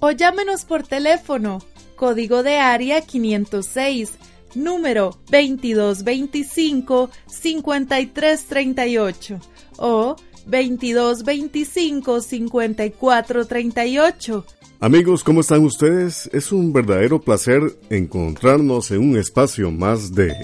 O llámenos por teléfono, código de área 506, número 2225-5338 o 2225-5438 Amigos, ¿cómo están ustedes? Es un verdadero placer encontrarnos en un espacio más de...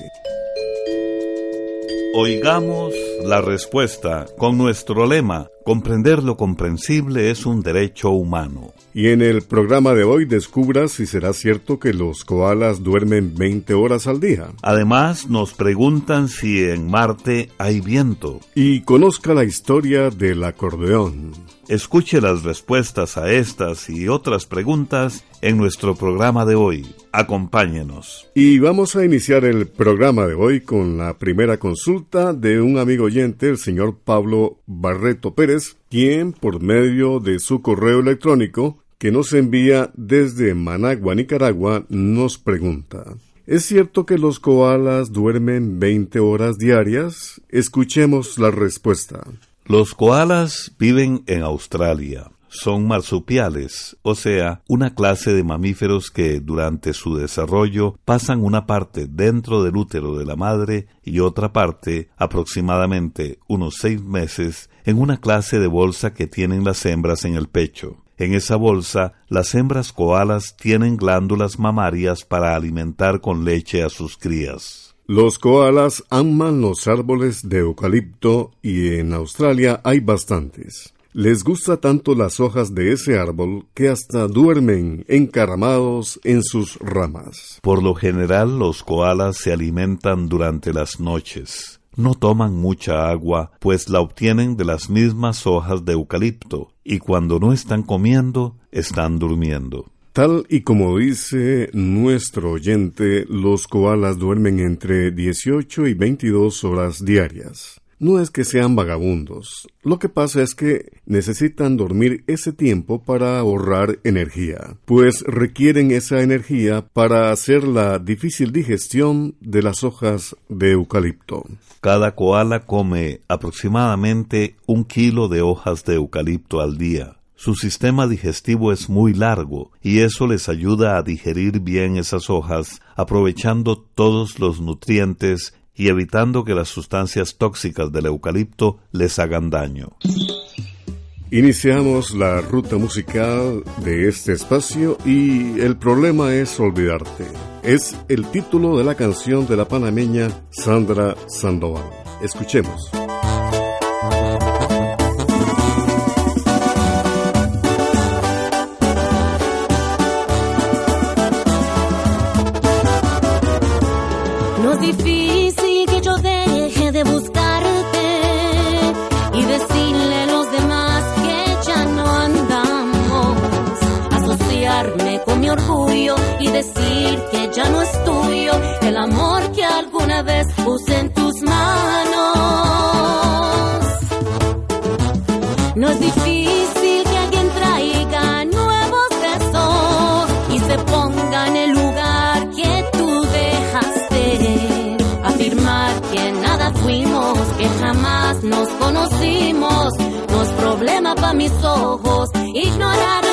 Oigamos la respuesta con nuestro lema, comprender lo comprensible es un derecho humano. Y en el programa de hoy descubra si será cierto que los koalas duermen 20 horas al día. Además, nos preguntan si en Marte hay viento. Y conozca la historia del acordeón. Escuche las respuestas a estas y otras preguntas en nuestro programa de hoy. Acompáñenos. Y vamos a iniciar el programa de hoy con la primera consulta de un amigo oyente, el señor Pablo Barreto Pérez, quien por medio de su correo electrónico que nos envía desde Managua, Nicaragua, nos pregunta. ¿Es cierto que los koalas duermen 20 horas diarias? Escuchemos la respuesta. Los koalas viven en Australia. Son marsupiales, o sea, una clase de mamíferos que durante su desarrollo pasan una parte dentro del útero de la madre y otra parte, aproximadamente unos seis meses, en una clase de bolsa que tienen las hembras en el pecho. En esa bolsa, las hembras koalas tienen glándulas mamarias para alimentar con leche a sus crías. Los koalas aman los árboles de eucalipto y en Australia hay bastantes. Les gusta tanto las hojas de ese árbol que hasta duermen encaramados en sus ramas. Por lo general los koalas se alimentan durante las noches. No toman mucha agua, pues la obtienen de las mismas hojas de eucalipto, y cuando no están comiendo, están durmiendo. Tal y como dice nuestro oyente, los koalas duermen entre 18 y 22 horas diarias. No es que sean vagabundos, lo que pasa es que necesitan dormir ese tiempo para ahorrar energía, pues requieren esa energía para hacer la difícil digestión de las hojas de eucalipto. Cada koala come aproximadamente un kilo de hojas de eucalipto al día. Su sistema digestivo es muy largo y eso les ayuda a digerir bien esas hojas, aprovechando todos los nutrientes y evitando que las sustancias tóxicas del eucalipto les hagan daño. Iniciamos la ruta musical de este espacio y el problema es olvidarte. Es el título de la canción de la panameña Sandra Sandoval. Escuchemos. Ya no es tuyo, el amor que alguna vez puse en tus manos. No es difícil que alguien traiga nuevos besos y se ponga en el lugar que tú dejaste. Afirmar que nada fuimos, que jamás nos conocimos, no es problema para mis ojos ignorar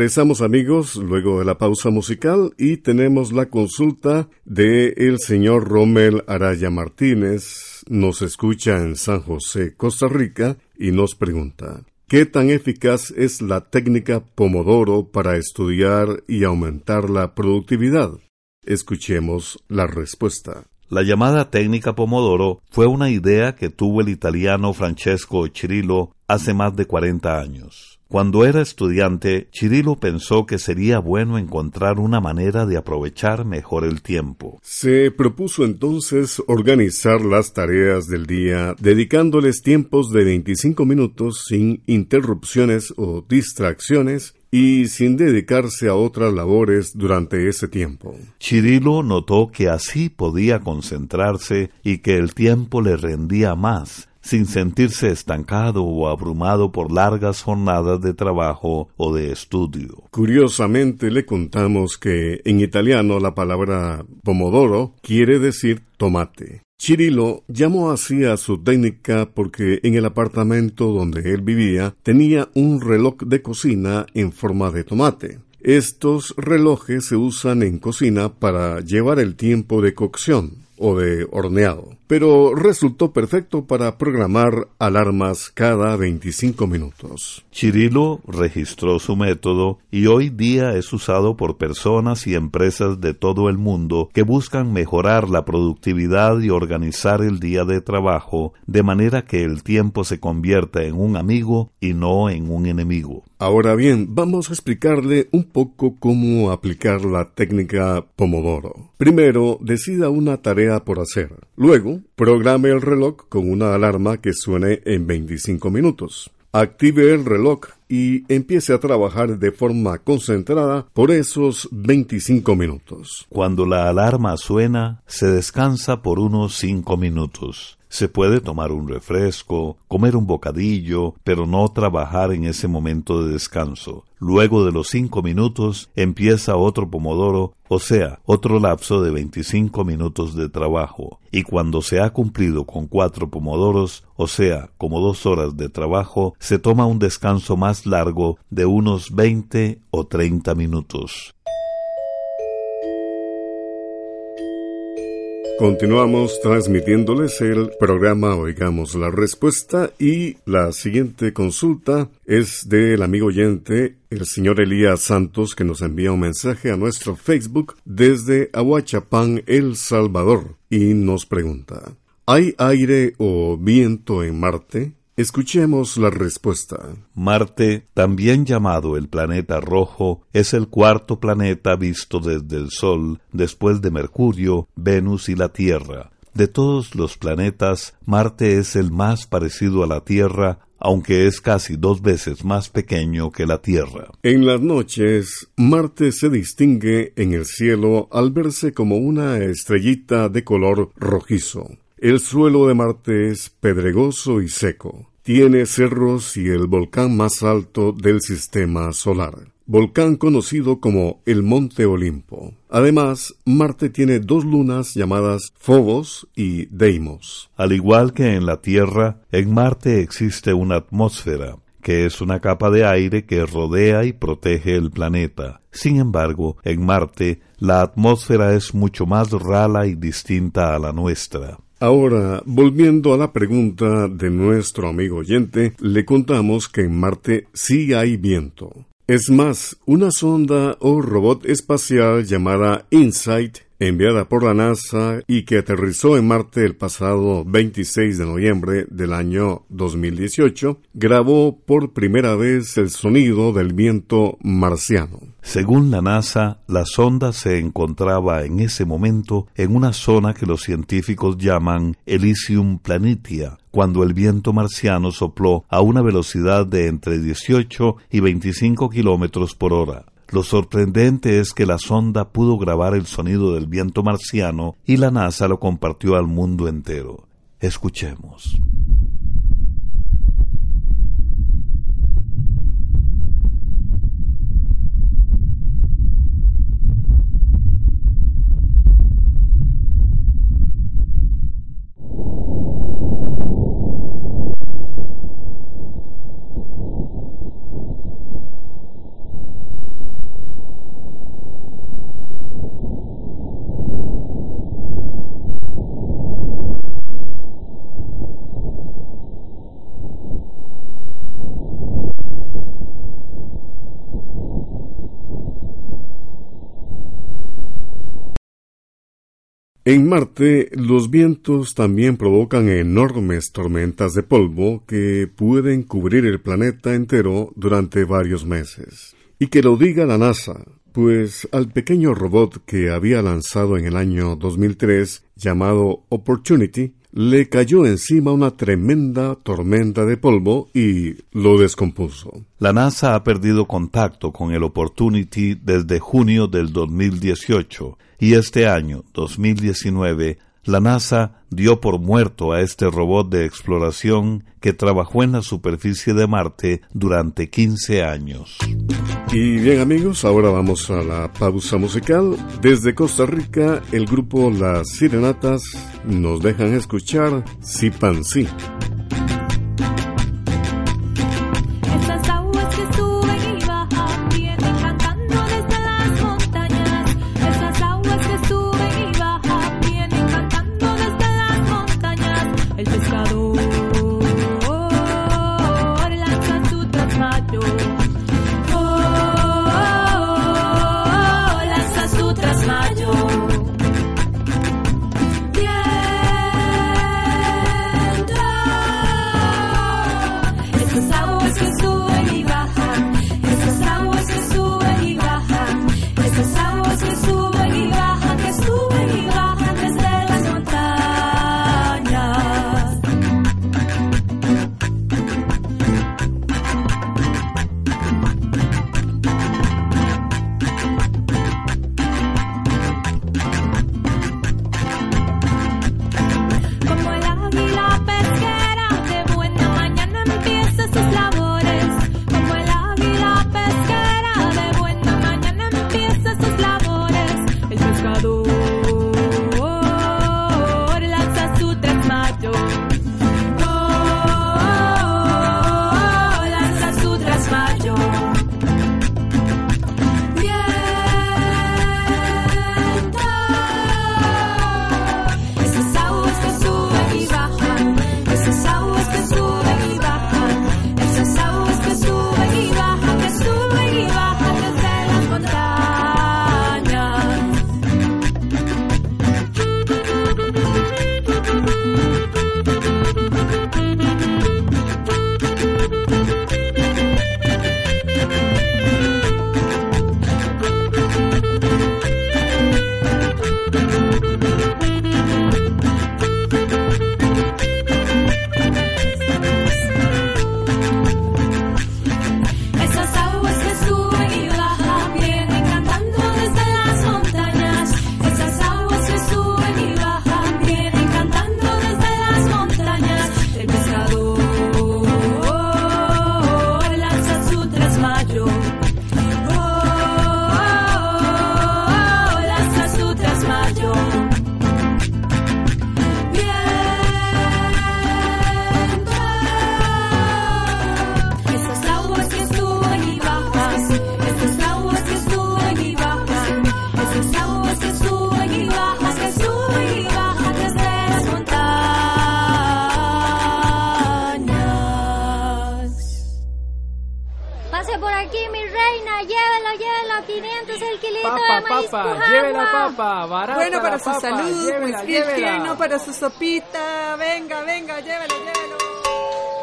Regresamos amigos luego de la pausa musical y tenemos la consulta de el señor Rommel Araya Martínez. Nos escucha en San José, Costa Rica y nos pregunta ¿Qué tan eficaz es la técnica Pomodoro para estudiar y aumentar la productividad? Escuchemos la respuesta. La llamada técnica Pomodoro fue una idea que tuvo el italiano Francesco Cirillo hace más de 40 años. Cuando era estudiante, Chirilo pensó que sería bueno encontrar una manera de aprovechar mejor el tiempo. Se propuso entonces organizar las tareas del día dedicándoles tiempos de 25 minutos sin interrupciones o distracciones y sin dedicarse a otras labores durante ese tiempo. Chirilo notó que así podía concentrarse y que el tiempo le rendía más sin sentirse estancado o abrumado por largas jornadas de trabajo o de estudio. Curiosamente le contamos que en italiano la palabra pomodoro quiere decir tomate. Chirilo llamó así a su técnica porque en el apartamento donde él vivía tenía un reloj de cocina en forma de tomate. Estos relojes se usan en cocina para llevar el tiempo de cocción o de horneado, pero resultó perfecto para programar alarmas cada 25 minutos. Chirilo registró su método y hoy día es usado por personas y empresas de todo el mundo que buscan mejorar la productividad y organizar el día de trabajo de manera que el tiempo se convierta en un amigo y no en un enemigo. Ahora bien, vamos a explicarle un poco cómo aplicar la técnica Pomodoro. Primero, decida una tarea por hacer. Luego, programe el reloj con una alarma que suene en 25 minutos. Active el reloj y empiece a trabajar de forma concentrada por esos 25 minutos. Cuando la alarma suena, se descansa por unos 5 minutos. Se puede tomar un refresco, comer un bocadillo, pero no trabajar en ese momento de descanso. Luego de los cinco minutos empieza otro pomodoro, o sea, otro lapso de 25 minutos de trabajo. Y cuando se ha cumplido con cuatro pomodoros, o sea, como dos horas de trabajo, se toma un descanso más largo de unos 20 o 30 minutos. Continuamos transmitiéndoles el programa Oigamos la Respuesta y la siguiente consulta es del amigo oyente, el señor Elías Santos, que nos envía un mensaje a nuestro Facebook desde Ahuachapán, El Salvador, y nos pregunta, ¿hay aire o viento en Marte? Escuchemos la respuesta. Marte, también llamado el planeta rojo, es el cuarto planeta visto desde el Sol, después de Mercurio, Venus y la Tierra. De todos los planetas, Marte es el más parecido a la Tierra, aunque es casi dos veces más pequeño que la Tierra. En las noches, Marte se distingue en el cielo al verse como una estrellita de color rojizo. El suelo de Marte es pedregoso y seco. Tiene cerros y el volcán más alto del sistema solar, volcán conocido como el Monte Olimpo. Además, Marte tiene dos lunas llamadas Phobos y Deimos. Al igual que en la Tierra, en Marte existe una atmósfera, que es una capa de aire que rodea y protege el planeta. Sin embargo, en Marte, la atmósfera es mucho más rala y distinta a la nuestra. Ahora, volviendo a la pregunta de nuestro amigo oyente, le contamos que en Marte sí hay viento. Es más, una sonda o robot espacial llamada InSight enviada por la NASA y que aterrizó en Marte el pasado 26 de noviembre del año 2018, grabó por primera vez el sonido del viento marciano. Según la NASA, la sonda se encontraba en ese momento en una zona que los científicos llaman Elysium Planitia, cuando el viento marciano sopló a una velocidad de entre 18 y 25 kilómetros por hora. Lo sorprendente es que la sonda pudo grabar el sonido del viento marciano y la NASA lo compartió al mundo entero. Escuchemos. En Marte, los vientos también provocan enormes tormentas de polvo que pueden cubrir el planeta entero durante varios meses. Y que lo diga la NASA, pues al pequeño robot que había lanzado en el año 2003, llamado Opportunity, le cayó encima una tremenda tormenta de polvo y lo descompuso. La NASA ha perdido contacto con el Opportunity desde junio del 2018 y este año, 2019, la NASA dio por muerto a este robot de exploración que trabajó en la superficie de Marte durante 15 años. Y bien amigos, ahora vamos a la pausa musical. Desde Costa Rica, el grupo Las Sirenatas nos dejan escuchar Sipansí. el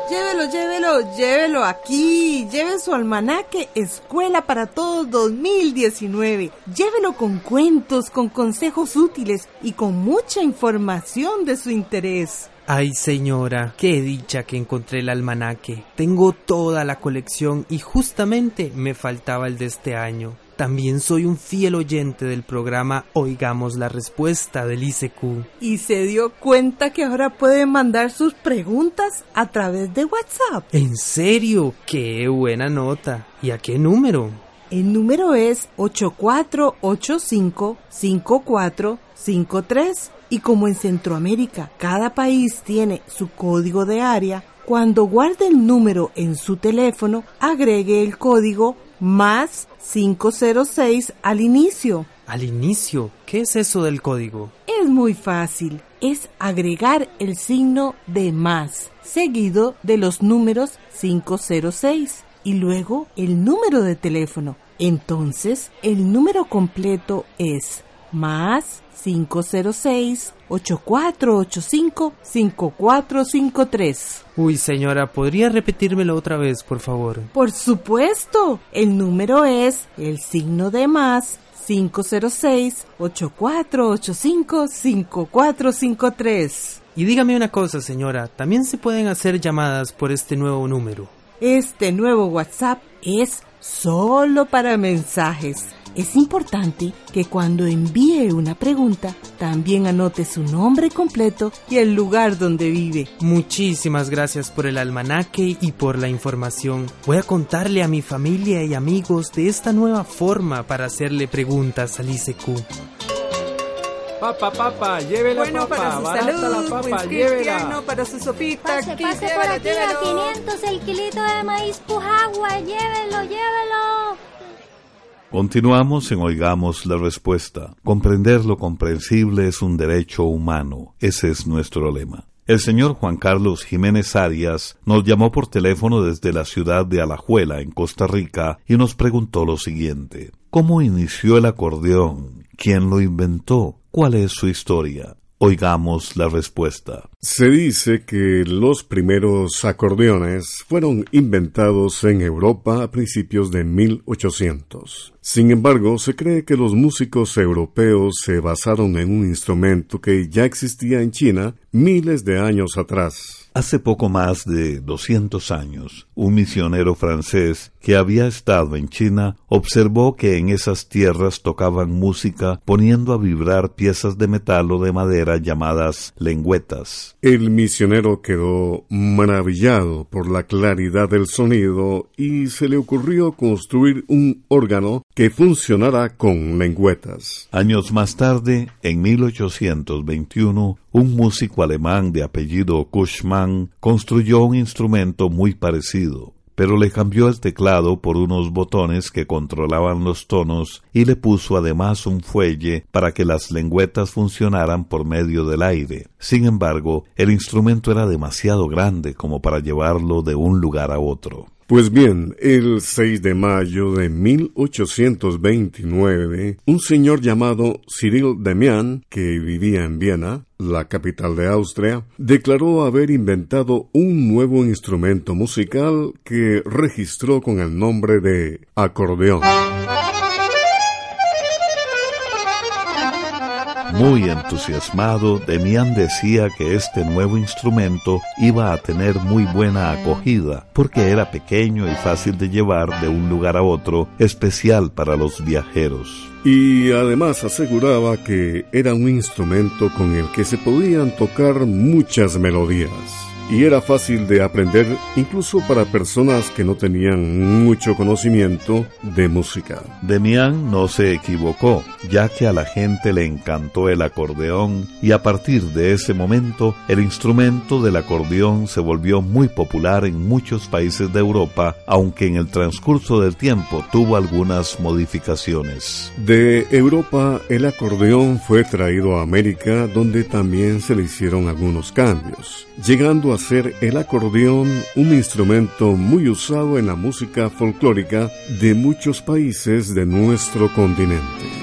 Llévelo, llévelo, llévelo aquí. Lleve su almanaque Escuela para Todos 2019. Llévelo con cuentos, con consejos útiles y con mucha información de su interés. Ay señora, qué dicha que encontré el almanaque. Tengo toda la colección y justamente me faltaba el de este año. También soy un fiel oyente del programa Oigamos la Respuesta del ICQ. Y se dio cuenta que ahora puede mandar sus preguntas a través de WhatsApp. ¿En serio? ¡Qué buena nota! ¿Y a qué número? El número es 8485-5453 y como en Centroamérica cada país tiene su código de área, cuando guarde el número en su teléfono, agregue el código más 506 al inicio. Al inicio, ¿qué es eso del código? Es muy fácil, es agregar el signo de más, seguido de los números 506 y luego el número de teléfono. Entonces, el número completo es más 506-8485-5453. Uy, señora, ¿podría repetírmelo otra vez, por favor? Por supuesto, el número es el signo de más 506-8485-5453. Y dígame una cosa, señora, ¿también se pueden hacer llamadas por este nuevo número? Este nuevo WhatsApp es solo para mensajes. Es importante que cuando envíe una pregunta también anote su nombre completo y el lugar donde vive. Muchísimas gracias por el almanaque y por la información. Voy a contarle a mi familia y amigos de esta nueva forma para hacerle preguntas al ICQ. Papa, papa, lleve la Bueno, papa, para su barata salud, la papa, llévela. para su sopita. Pase, aquí, pase por llévelo, a llévelo. 500 el kilito de maíz pujagua. Llévelo, llévelo. Continuamos en Oigamos la Respuesta. Comprender lo comprensible es un derecho humano. Ese es nuestro lema. El señor Juan Carlos Jiménez Arias nos llamó por teléfono desde la ciudad de Alajuela, en Costa Rica, y nos preguntó lo siguiente. ¿Cómo inició el acordeón? ¿Quién lo inventó? ¿Cuál es su historia? Oigamos la respuesta. Se dice que los primeros acordeones fueron inventados en Europa a principios de 1800. Sin embargo, se cree que los músicos europeos se basaron en un instrumento que ya existía en China miles de años atrás. Hace poco más de 200 años, un misionero francés que había estado en China observó que en esas tierras tocaban música poniendo a vibrar piezas de metal o de madera llamadas lengüetas. El misionero quedó maravillado por la claridad del sonido y se le ocurrió construir un órgano que funcionara con lengüetas. Años más tarde, en 1821, un músico alemán de apellido Kuschmann construyó un instrumento muy parecido, pero le cambió el teclado por unos botones que controlaban los tonos y le puso además un fuelle para que las lengüetas funcionaran por medio del aire. Sin embargo, el instrumento era demasiado grande como para llevarlo de un lugar a otro. Pues bien, el 6 de mayo de 1829, un señor llamado Cyril Demian, que vivía en Viena, la capital de Austria, declaró haber inventado un nuevo instrumento musical que registró con el nombre de acordeón. Muy entusiasmado, Demián decía que este nuevo instrumento iba a tener muy buena acogida, porque era pequeño y fácil de llevar de un lugar a otro, especial para los viajeros. Y además aseguraba que era un instrumento con el que se podían tocar muchas melodías. Y era fácil de aprender incluso para personas que no tenían mucho conocimiento de música. Demián no se equivocó, ya que a la gente le encantó el acordeón y a partir de ese momento el instrumento del acordeón se volvió muy popular en muchos países de Europa, aunque en el transcurso del tiempo tuvo algunas modificaciones. De Europa el acordeón fue traído a América donde también se le hicieron algunos cambios, llegando a a ser el acordeón, un instrumento muy usado en la música folclórica de muchos países de nuestro continente.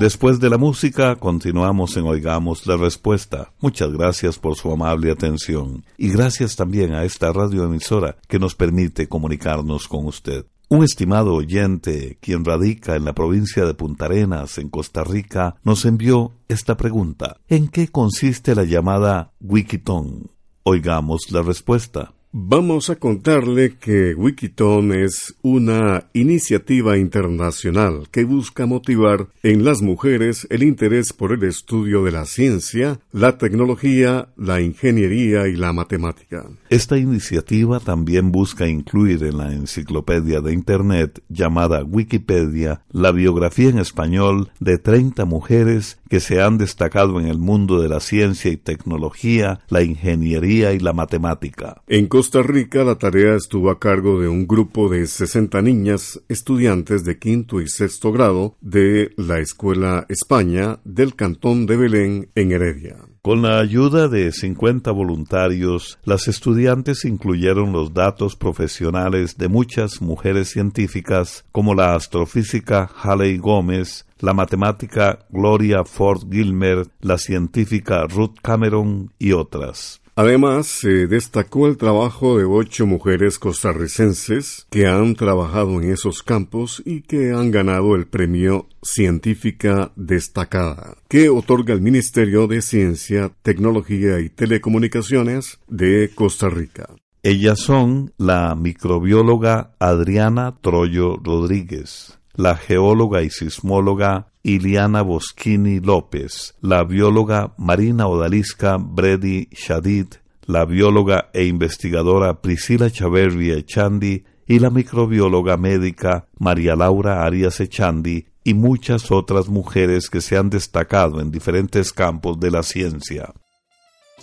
Después de la música, continuamos en Oigamos la Respuesta. Muchas gracias por su amable atención y gracias también a esta radioemisora que nos permite comunicarnos con usted. Un estimado oyente, quien radica en la provincia de Punta Arenas, en Costa Rica, nos envió esta pregunta. ¿En qué consiste la llamada Wikiton? Oigamos la respuesta. Vamos a contarle que Wikiton es una iniciativa internacional que busca motivar en las mujeres el interés por el estudio de la ciencia, la tecnología, la ingeniería y la matemática. Esta iniciativa también busca incluir en la enciclopedia de Internet llamada Wikipedia la biografía en español de 30 mujeres que se han destacado en el mundo de la ciencia y tecnología, la ingeniería y la matemática. Costa Rica la tarea estuvo a cargo de un grupo de 60 niñas estudiantes de quinto y sexto grado de la Escuela España del Cantón de Belén en Heredia. Con la ayuda de 50 voluntarios, las estudiantes incluyeron los datos profesionales de muchas mujeres científicas como la astrofísica Haley Gómez, la matemática Gloria Ford Gilmer, la científica Ruth Cameron y otras. Además, se destacó el trabajo de ocho mujeres costarricenses que han trabajado en esos campos y que han ganado el premio Científica Destacada, que otorga el Ministerio de Ciencia, Tecnología y Telecomunicaciones de Costa Rica. Ellas son la microbióloga Adriana Troyo Rodríguez, la geóloga y sismóloga Iliana Boschini López, la bióloga Marina Odalisca Bredi Shadid, la bióloga e investigadora Priscila Chaverri Echandi y la microbióloga médica María Laura Arias Echandi y muchas otras mujeres que se han destacado en diferentes campos de la ciencia.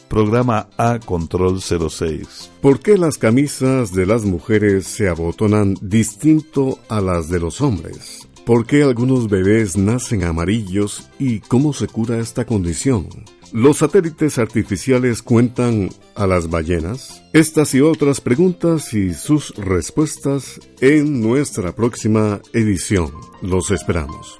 Programa A Control 06. ¿Por qué las camisas de las mujeres se abotonan distinto a las de los hombres? ¿Por qué algunos bebés nacen amarillos y cómo se cura esta condición? ¿Los satélites artificiales cuentan a las ballenas? Estas y otras preguntas y sus respuestas en nuestra próxima edición. Los esperamos.